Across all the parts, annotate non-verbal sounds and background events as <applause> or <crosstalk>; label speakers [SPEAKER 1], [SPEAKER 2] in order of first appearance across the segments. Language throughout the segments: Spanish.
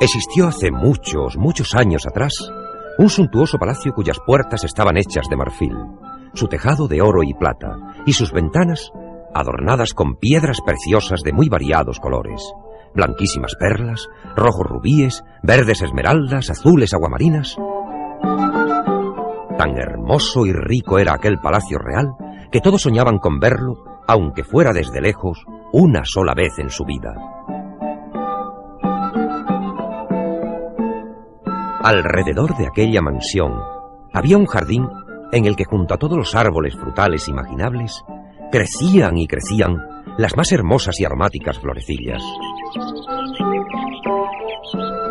[SPEAKER 1] Existió hace muchos, muchos años atrás un suntuoso palacio cuyas puertas estaban hechas de marfil, su tejado de oro y plata, y sus ventanas adornadas con piedras preciosas de muy variados colores, blanquísimas perlas, rojos rubíes, verdes esmeraldas, azules aguamarinas. Tan hermoso y rico era aquel palacio real que todos soñaban con verlo, aunque fuera desde lejos, una sola vez en su vida. Alrededor de aquella mansión había un jardín en el que junto a todos los árboles frutales imaginables crecían y crecían las más hermosas y aromáticas florecillas.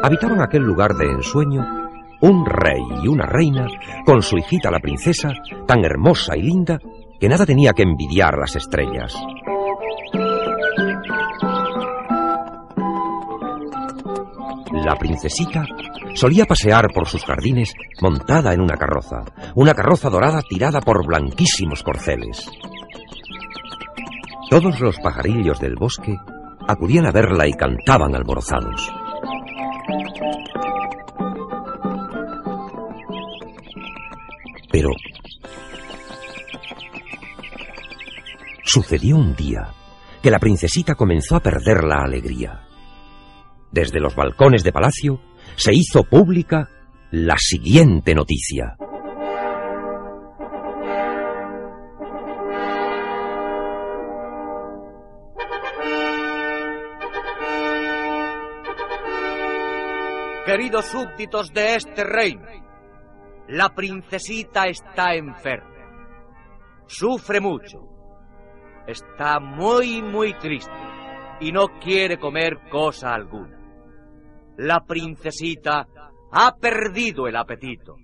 [SPEAKER 1] Habitaban aquel lugar de ensueño un rey y una reina con su hijita la princesa, tan hermosa y linda que nada tenía que envidiar las estrellas. La princesita solía pasear por sus jardines montada en una carroza, una carroza dorada tirada por blanquísimos corceles. Todos los pajarillos del bosque acudían a verla y cantaban alborozados. Pero sucedió un día que la princesita comenzó a perder la alegría. Desde los balcones de palacio se hizo pública la siguiente noticia.
[SPEAKER 2] Queridos súbditos de este reino, la princesita está enferma. Sufre mucho. Está muy, muy triste y no quiere comer cosa alguna. La princesita ha perdido el apetito.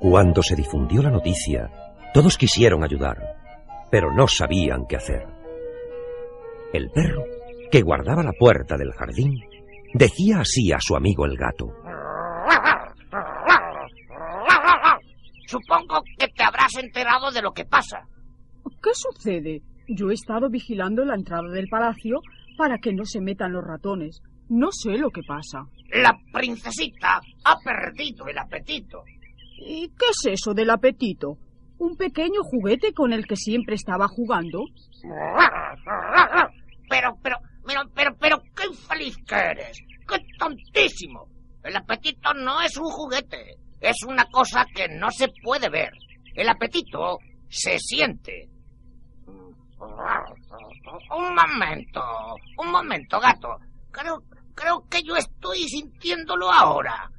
[SPEAKER 1] Cuando se difundió la noticia, todos quisieron ayudar, pero no sabían qué hacer. El perro, que guardaba la puerta del jardín, decía así a su amigo el gato.
[SPEAKER 3] Supongo que te habrás enterado de lo que pasa.
[SPEAKER 4] ¿Qué sucede? Yo he estado vigilando la entrada del palacio para que no se metan los ratones. No sé lo que pasa.
[SPEAKER 3] La princesita ha perdido el apetito.
[SPEAKER 4] ¿Y qué es eso del apetito? ¿Un pequeño juguete con el que siempre estaba jugando?
[SPEAKER 3] Pero, pero, pero, pero, pero, qué infeliz que eres. ¡Qué tontísimo! El apetito no es un juguete. Es una cosa que no se puede ver. El apetito se siente. Un momento, un momento, gato. Creo, creo que yo estoy sintiéndolo ahora.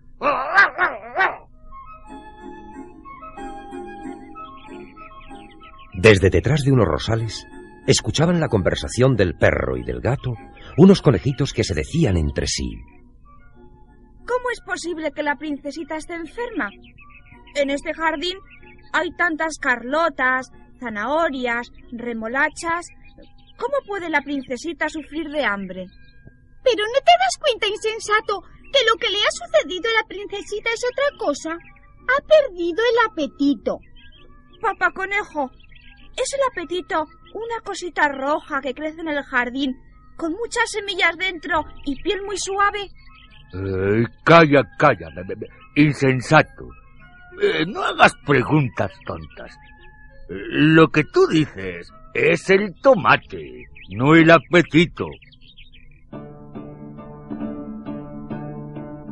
[SPEAKER 1] Desde detrás de unos rosales escuchaban la conversación del perro y del gato, unos conejitos que se decían entre sí.
[SPEAKER 5] ¿Cómo es posible que la princesita esté enferma? En este jardín hay tantas carlotas, zanahorias, remolachas. ¿Cómo puede la princesita sufrir de hambre?
[SPEAKER 6] Pero no te das cuenta, insensato, que lo que le ha sucedido a la princesita es otra cosa. Ha perdido el apetito.
[SPEAKER 5] Papá conejo, ¿es el apetito una cosita roja que crece en el jardín, con muchas semillas dentro y piel muy suave?
[SPEAKER 7] Eh, calla, calla, insensato. Eh, no hagas preguntas tontas. Lo que tú dices es el tomate, no el apetito.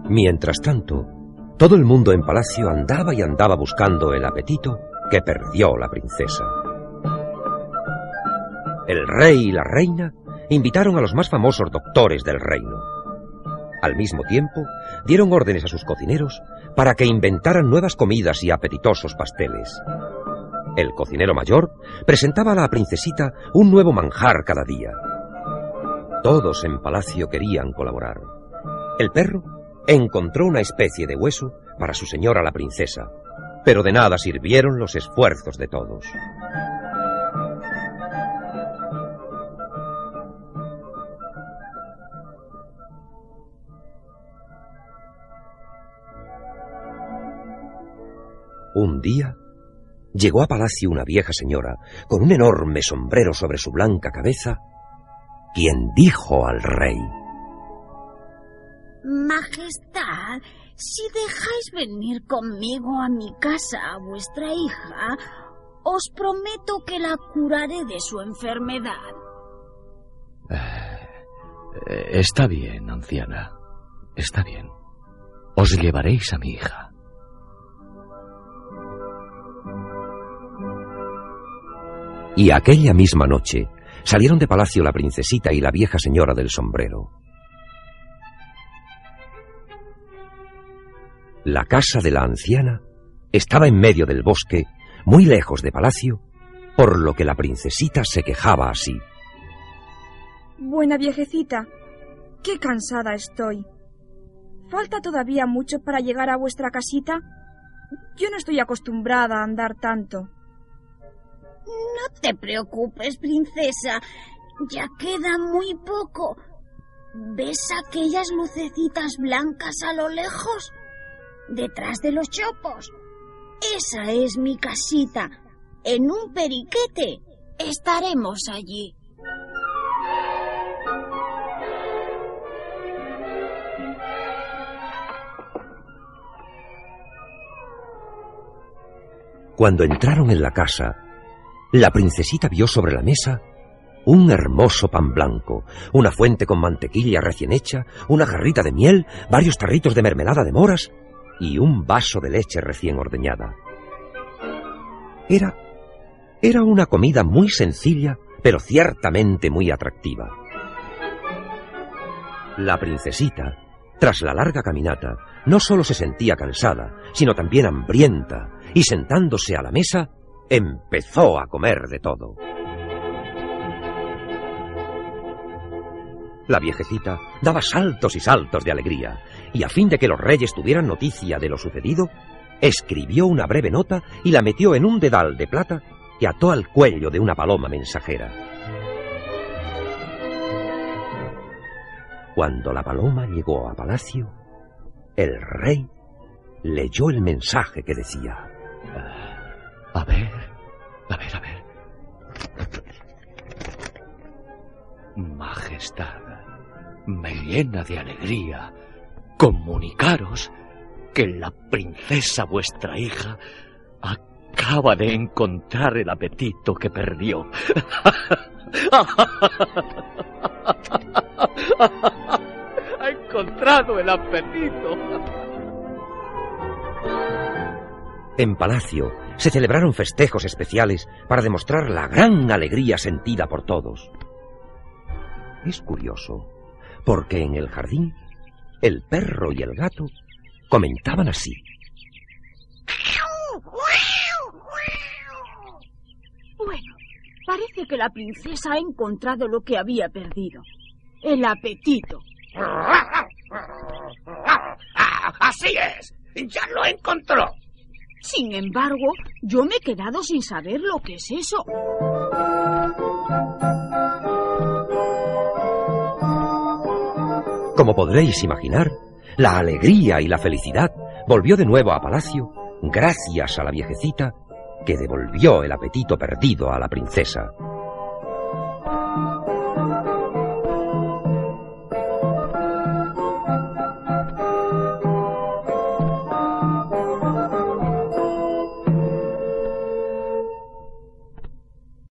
[SPEAKER 1] Mientras tanto, todo el mundo en palacio andaba y andaba buscando el apetito que perdió la princesa. El rey y la reina invitaron a los más famosos doctores del reino. Al mismo tiempo, dieron órdenes a sus cocineros para que inventaran nuevas comidas y apetitosos pasteles. El cocinero mayor presentaba a la princesita un nuevo manjar cada día. Todos en palacio querían colaborar. El perro encontró una especie de hueso para su señora la princesa, pero de nada sirvieron los esfuerzos de todos. Un día, llegó a palacio una vieja señora con un enorme sombrero sobre su blanca cabeza, quien dijo al rey
[SPEAKER 6] Majestad, si dejáis venir conmigo a mi casa a vuestra hija, os prometo que la curaré de su enfermedad.
[SPEAKER 8] Eh, está bien, anciana. Está bien. Os llevaréis a mi hija.
[SPEAKER 1] Y aquella misma noche salieron de palacio la princesita y la vieja señora del sombrero. La casa de la anciana estaba en medio del bosque, muy lejos de palacio, por lo que la princesita se quejaba así.
[SPEAKER 5] Buena viejecita, qué cansada estoy. ¿Falta todavía mucho para llegar a vuestra casita? Yo no estoy acostumbrada a andar tanto.
[SPEAKER 6] No te preocupes, princesa. Ya queda muy poco. ¿Ves aquellas lucecitas blancas a lo lejos? Detrás de los chopos. Esa es mi casita. En un periquete. Estaremos allí.
[SPEAKER 1] Cuando entraron en la casa, la princesita vio sobre la mesa un hermoso pan blanco, una fuente con mantequilla recién hecha, una jarrita de miel, varios tarritos de mermelada de moras y un vaso de leche recién ordeñada. Era era una comida muy sencilla, pero ciertamente muy atractiva. La princesita, tras la larga caminata, no solo se sentía cansada, sino también hambrienta, y sentándose a la mesa, empezó a comer de todo. La viejecita daba saltos y saltos de alegría, y a fin de que los reyes tuvieran noticia de lo sucedido, escribió una breve nota y la metió en un dedal de plata que ató al cuello de una paloma mensajera. Cuando la paloma llegó a palacio, el rey leyó el mensaje que decía...
[SPEAKER 8] A ver, Majestad, me llena de alegría comunicaros que la princesa vuestra hija acaba de encontrar el apetito que perdió. <laughs> ha encontrado el apetito.
[SPEAKER 1] En palacio se celebraron festejos especiales para demostrar la gran alegría sentida por todos. Es curioso, porque en el jardín el perro y el gato comentaban así.
[SPEAKER 4] Bueno, parece que la princesa ha encontrado lo que había perdido. El apetito.
[SPEAKER 3] Así es. Ya lo encontró.
[SPEAKER 4] Sin embargo, yo me he quedado sin saber lo que es eso.
[SPEAKER 1] Como podréis imaginar, la alegría y la felicidad volvió de nuevo a palacio gracias a la viejecita que devolvió el apetito perdido a la princesa.